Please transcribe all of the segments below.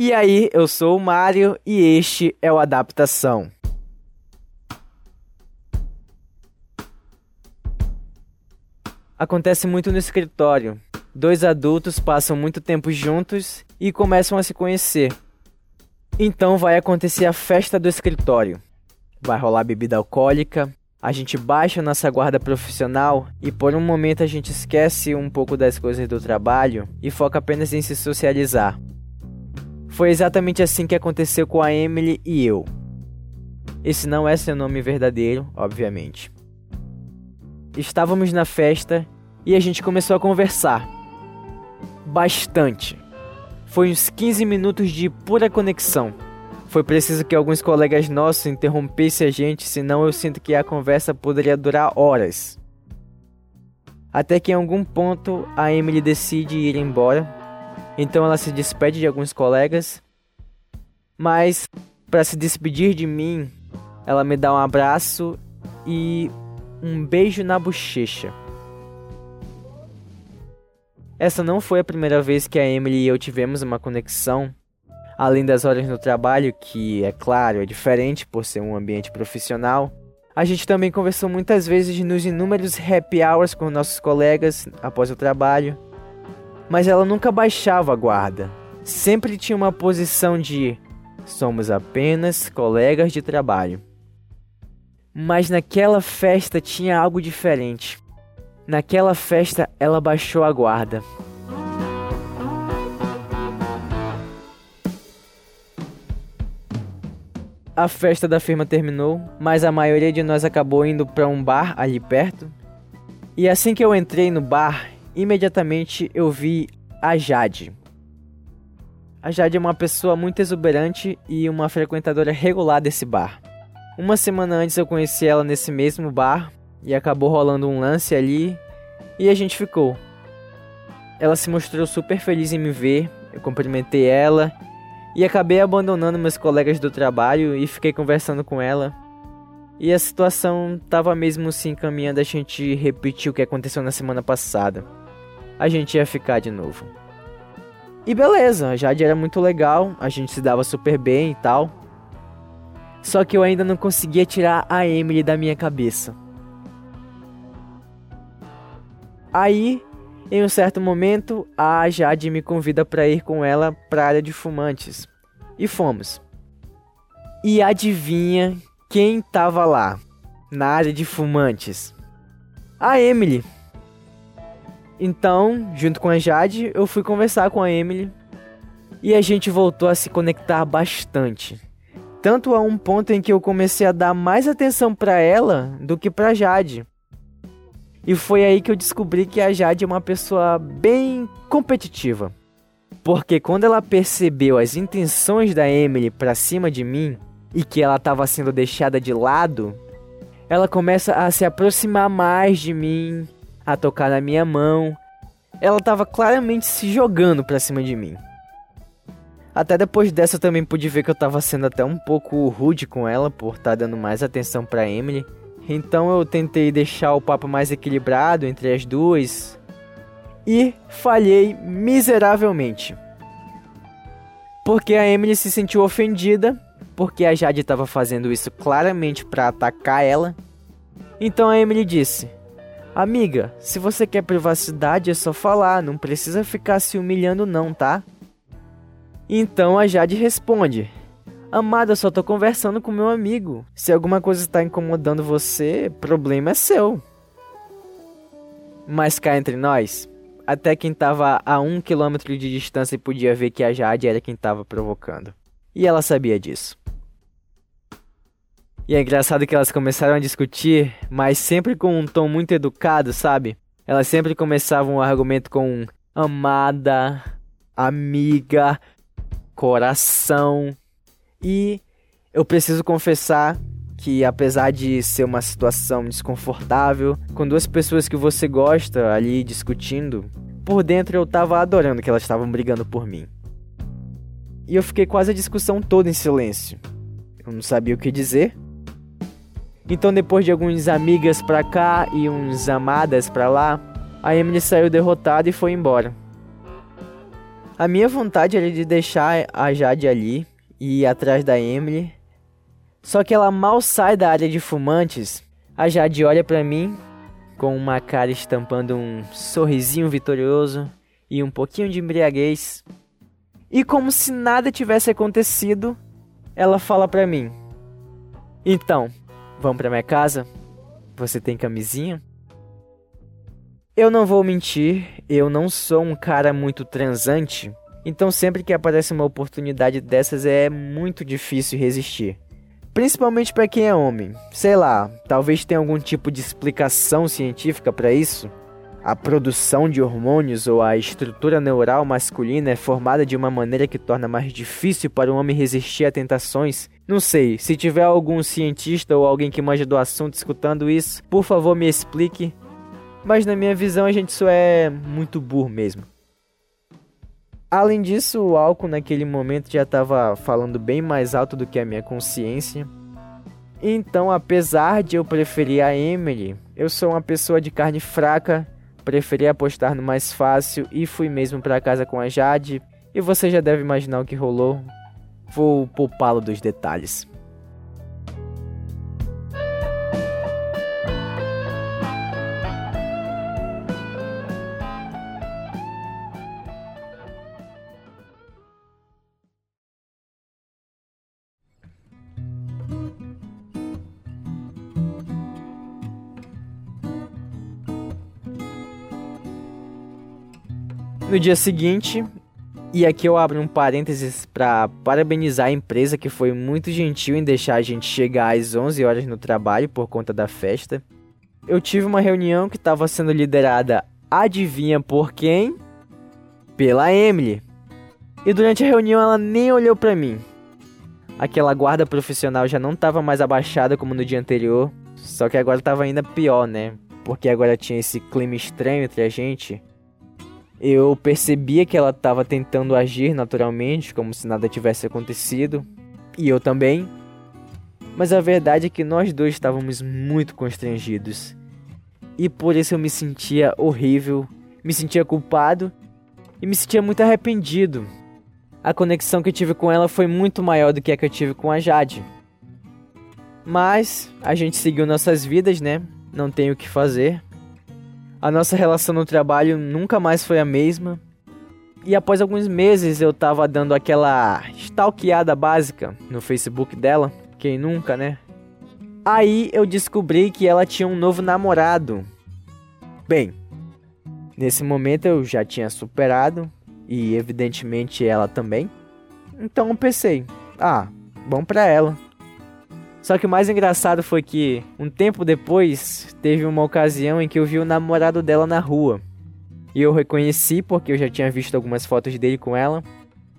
E aí, eu sou o Mário e este é o Adaptação. Acontece muito no escritório. Dois adultos passam muito tempo juntos e começam a se conhecer. Então vai acontecer a festa do escritório. Vai rolar bebida alcoólica, a gente baixa nossa guarda profissional e por um momento a gente esquece um pouco das coisas do trabalho e foca apenas em se socializar. Foi exatamente assim que aconteceu com a Emily e eu. Esse não é seu nome verdadeiro, obviamente. Estávamos na festa e a gente começou a conversar. Bastante. Foi uns 15 minutos de pura conexão. Foi preciso que alguns colegas nossos interrompessem a gente, senão eu sinto que a conversa poderia durar horas. Até que em algum ponto a Emily decide ir embora. Então ela se despede de alguns colegas. Mas para se despedir de mim, ela me dá um abraço e um beijo na bochecha. Essa não foi a primeira vez que a Emily e eu tivemos uma conexão. Além das horas no trabalho, que é claro, é diferente por ser um ambiente profissional, a gente também conversou muitas vezes nos inúmeros happy hours com nossos colegas após o trabalho. Mas ela nunca baixava a guarda. Sempre tinha uma posição de somos apenas colegas de trabalho. Mas naquela festa tinha algo diferente. Naquela festa, ela baixou a guarda. A festa da firma terminou, mas a maioria de nós acabou indo para um bar ali perto. E assim que eu entrei no bar, imediatamente eu vi a Jade. A Jade é uma pessoa muito exuberante e uma frequentadora regular desse bar. Uma semana antes eu conheci ela nesse mesmo bar e acabou rolando um lance ali e a gente ficou. Ela se mostrou super feliz em me ver, eu cumprimentei ela e acabei abandonando meus colegas do trabalho e fiquei conversando com ela. E a situação tava mesmo se encaminhando a gente repetir o que aconteceu na semana passada. A gente ia ficar de novo. E beleza, a Jade era muito legal, a gente se dava super bem e tal. Só que eu ainda não conseguia tirar a Emily da minha cabeça. Aí, em um certo momento, a Jade me convida para ir com ela para a área de fumantes. E fomos. E adivinha quem tava lá, na área de fumantes? A Emily. Então, junto com a Jade, eu fui conversar com a Emily e a gente voltou a se conectar bastante. Tanto a um ponto em que eu comecei a dar mais atenção para ela do que para Jade. E foi aí que eu descobri que a Jade é uma pessoa bem competitiva. Porque quando ela percebeu as intenções da Emily para cima de mim e que ela estava sendo deixada de lado, ela começa a se aproximar mais de mim, a tocar na minha mão. Ela estava claramente se jogando para cima de mim. Até depois dessa eu também pude ver que eu estava sendo até um pouco rude com ela por estar tá dando mais atenção para Emily. Então eu tentei deixar o papo mais equilibrado entre as duas e falhei miseravelmente. Porque a Emily se sentiu ofendida, porque a Jade estava fazendo isso claramente para atacar ela. Então a Emily disse: Amiga, se você quer privacidade é só falar, não precisa ficar se humilhando não, tá? Então a Jade responde: Amada, só tô conversando com meu amigo. Se alguma coisa está incomodando você, problema é seu. Mas cá entre nós, até quem tava a um quilômetro de distância podia ver que a Jade era quem tava provocando. E ela sabia disso. E é engraçado que elas começaram a discutir, mas sempre com um tom muito educado, sabe? Elas sempre começavam o argumento com amada, amiga, coração. E eu preciso confessar que apesar de ser uma situação desconfortável, com duas pessoas que você gosta ali discutindo, por dentro eu tava adorando que elas estavam brigando por mim. E eu fiquei quase a discussão toda em silêncio. Eu não sabia o que dizer. Então depois de alguns amigas pra cá e uns amadas pra lá, a Emily saiu derrotada e foi embora. A minha vontade era de deixar a Jade ali e ir atrás da Emily. Só que ela mal sai da área de fumantes. A Jade olha para mim com uma cara estampando um sorrisinho vitorioso e um pouquinho de embriaguez. E como se nada tivesse acontecido, ela fala para mim: "Então, vamos para minha casa? Você tem camisinha?" Eu não vou mentir, eu não sou um cara muito transante, então sempre que aparece uma oportunidade dessas é muito difícil resistir. Principalmente para quem é homem. Sei lá, talvez tenha algum tipo de explicação científica para isso. A produção de hormônios ou a estrutura neural masculina é formada de uma maneira que torna mais difícil para um homem resistir a tentações. Não sei, se tiver algum cientista ou alguém que manja do assunto escutando isso, por favor me explique mas na minha visão a gente só é muito burro mesmo. Além disso, o álcool naquele momento já estava falando bem mais alto do que a minha consciência. Então, apesar de eu preferir a Emily, eu sou uma pessoa de carne fraca, preferi apostar no mais fácil e fui mesmo para casa com a Jade. E você já deve imaginar o que rolou. Vou poupá-lo dos detalhes. No dia seguinte, e aqui eu abro um parênteses para parabenizar a empresa que foi muito gentil em deixar a gente chegar às 11 horas no trabalho por conta da festa. Eu tive uma reunião que estava sendo liderada, adivinha por quem? Pela Emily. E durante a reunião ela nem olhou para mim. Aquela guarda profissional já não estava mais abaixada como no dia anterior, só que agora estava ainda pior, né? Porque agora tinha esse clima estranho entre a gente eu percebia que ela estava tentando agir naturalmente, como se nada tivesse acontecido, e eu também. Mas a verdade é que nós dois estávamos muito constrangidos. E por isso eu me sentia horrível, me sentia culpado e me sentia muito arrependido. A conexão que eu tive com ela foi muito maior do que a que eu tive com a Jade. Mas a gente seguiu nossas vidas, né? Não tem o que fazer. A nossa relação no trabalho nunca mais foi a mesma. E após alguns meses eu tava dando aquela stalkeada básica no Facebook dela. Quem nunca, né? Aí eu descobri que ela tinha um novo namorado. Bem, nesse momento eu já tinha superado e evidentemente ela também. Então eu pensei, ah, bom pra ela. Só que o mais engraçado foi que, um tempo depois, teve uma ocasião em que eu vi o namorado dela na rua. E eu reconheci porque eu já tinha visto algumas fotos dele com ela.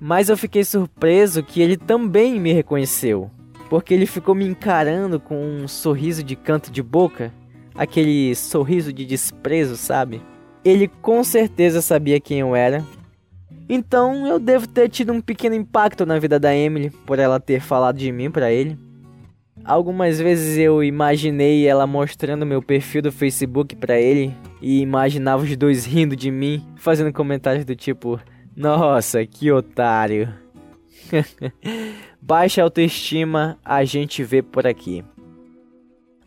Mas eu fiquei surpreso que ele também me reconheceu. Porque ele ficou me encarando com um sorriso de canto de boca. Aquele sorriso de desprezo, sabe? Ele com certeza sabia quem eu era. Então eu devo ter tido um pequeno impacto na vida da Emily por ela ter falado de mim para ele. Algumas vezes eu imaginei ela mostrando meu perfil do Facebook para ele e imaginava os dois rindo de mim, fazendo comentários do tipo: "Nossa, que otário". Baixa autoestima, a gente vê por aqui.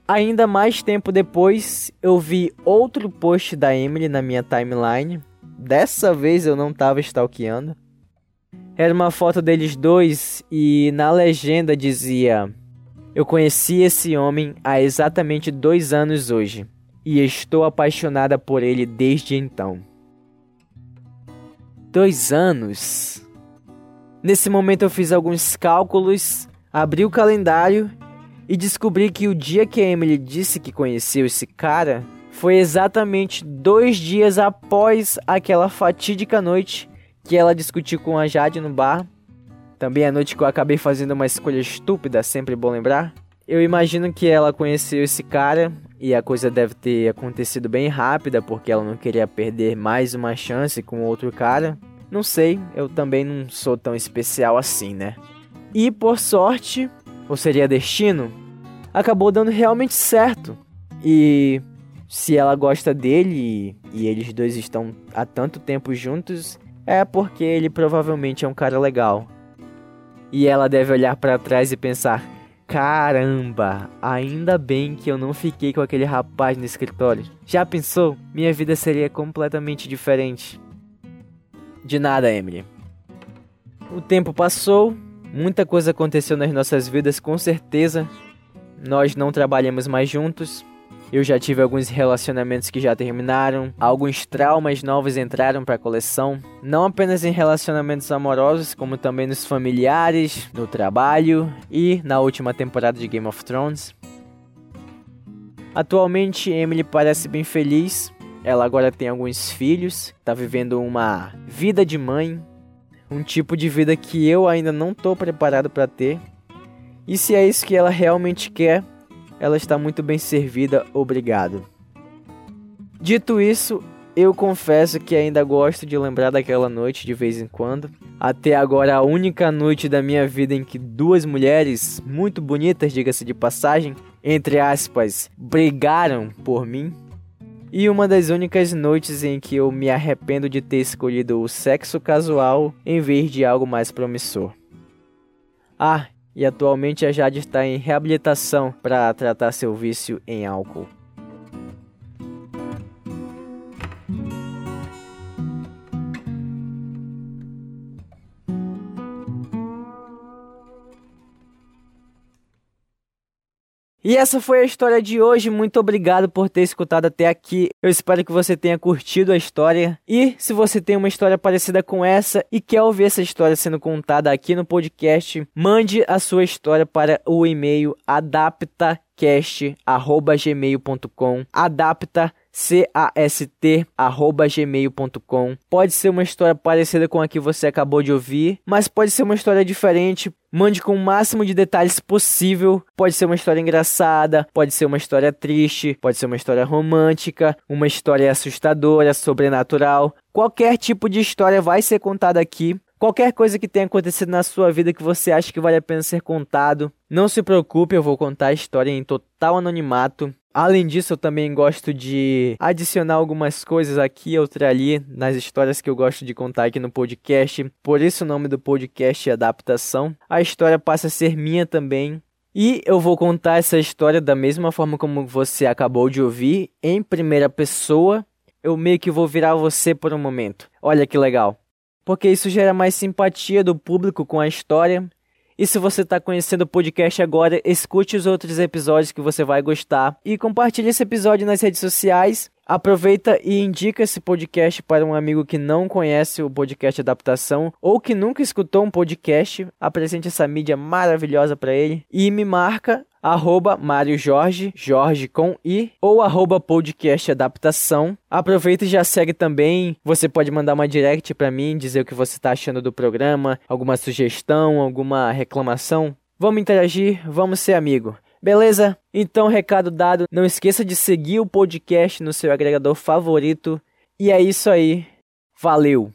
Ainda mais tempo depois, eu vi outro post da Emily na minha timeline. Dessa vez eu não estava stalkeando. Era uma foto deles dois e na legenda dizia: eu conheci esse homem há exatamente dois anos hoje e estou apaixonada por ele desde então. Dois anos? Nesse momento eu fiz alguns cálculos, abri o calendário e descobri que o dia que Emily disse que conheceu esse cara foi exatamente dois dias após aquela fatídica noite que ela discutiu com a Jade no bar também a noite que eu acabei fazendo uma escolha estúpida, sempre bom lembrar. Eu imagino que ela conheceu esse cara e a coisa deve ter acontecido bem rápida porque ela não queria perder mais uma chance com outro cara. Não sei, eu também não sou tão especial assim, né? E por sorte, ou seria destino, acabou dando realmente certo. E se ela gosta dele e eles dois estão há tanto tempo juntos, é porque ele provavelmente é um cara legal. E ela deve olhar para trás e pensar: caramba, ainda bem que eu não fiquei com aquele rapaz no escritório. Já pensou? Minha vida seria completamente diferente. De nada, Emily. O tempo passou, muita coisa aconteceu nas nossas vidas, com certeza. Nós não trabalhamos mais juntos, eu já tive alguns relacionamentos que já terminaram, alguns traumas novos entraram para a coleção, não apenas em relacionamentos amorosos, como também nos familiares, no trabalho e na última temporada de Game of Thrones. Atualmente, Emily parece bem feliz. Ela agora tem alguns filhos, está vivendo uma vida de mãe, um tipo de vida que eu ainda não estou preparado para ter. E se é isso que ela realmente quer, ela está muito bem servida, obrigado. Dito isso, eu confesso que ainda gosto de lembrar daquela noite de vez em quando. Até agora, a única noite da minha vida em que duas mulheres, muito bonitas, diga-se de passagem, entre aspas, brigaram por mim. E uma das únicas noites em que eu me arrependo de ter escolhido o sexo casual em vez de algo mais promissor. Ah, e atualmente a Jade está em reabilitação para tratar seu vício em álcool. E essa foi a história de hoje. Muito obrigado por ter escutado até aqui. Eu espero que você tenha curtido a história. E se você tem uma história parecida com essa e quer ouvir essa história sendo contada aqui no podcast, mande a sua história para o e-mail adaptacast@gmail.com. Adapta cast@gmail.com. Pode ser uma história parecida com a que você acabou de ouvir, mas pode ser uma história diferente. Mande com o máximo de detalhes possível. Pode ser uma história engraçada, pode ser uma história triste, pode ser uma história romântica, uma história assustadora, sobrenatural. Qualquer tipo de história vai ser contada aqui. Qualquer coisa que tenha acontecido na sua vida que você acha que vale a pena ser contado, não se preocupe, eu vou contar a história em total anonimato. Além disso, eu também gosto de adicionar algumas coisas aqui outra ali nas histórias que eu gosto de contar aqui no podcast. Por isso o nome do podcast é Adaptação. A história passa a ser minha também. E eu vou contar essa história da mesma forma como você acabou de ouvir, em primeira pessoa. Eu meio que vou virar você por um momento. Olha que legal porque isso gera mais simpatia do público com a história. E se você está conhecendo o podcast agora, escute os outros episódios que você vai gostar e compartilhe esse episódio nas redes sociais. Aproveita e indica esse podcast para um amigo que não conhece o podcast Adaptação ou que nunca escutou um podcast. Apresente essa mídia maravilhosa para ele e me marca arroba Mário Jorge, Jorge com I, ou arroba podcast adaptação. Aproveita e já segue também. Você pode mandar uma direct para mim, dizer o que você está achando do programa, alguma sugestão, alguma reclamação. Vamos interagir, vamos ser amigo. Beleza? Então, recado dado. Não esqueça de seguir o podcast no seu agregador favorito. E é isso aí. Valeu!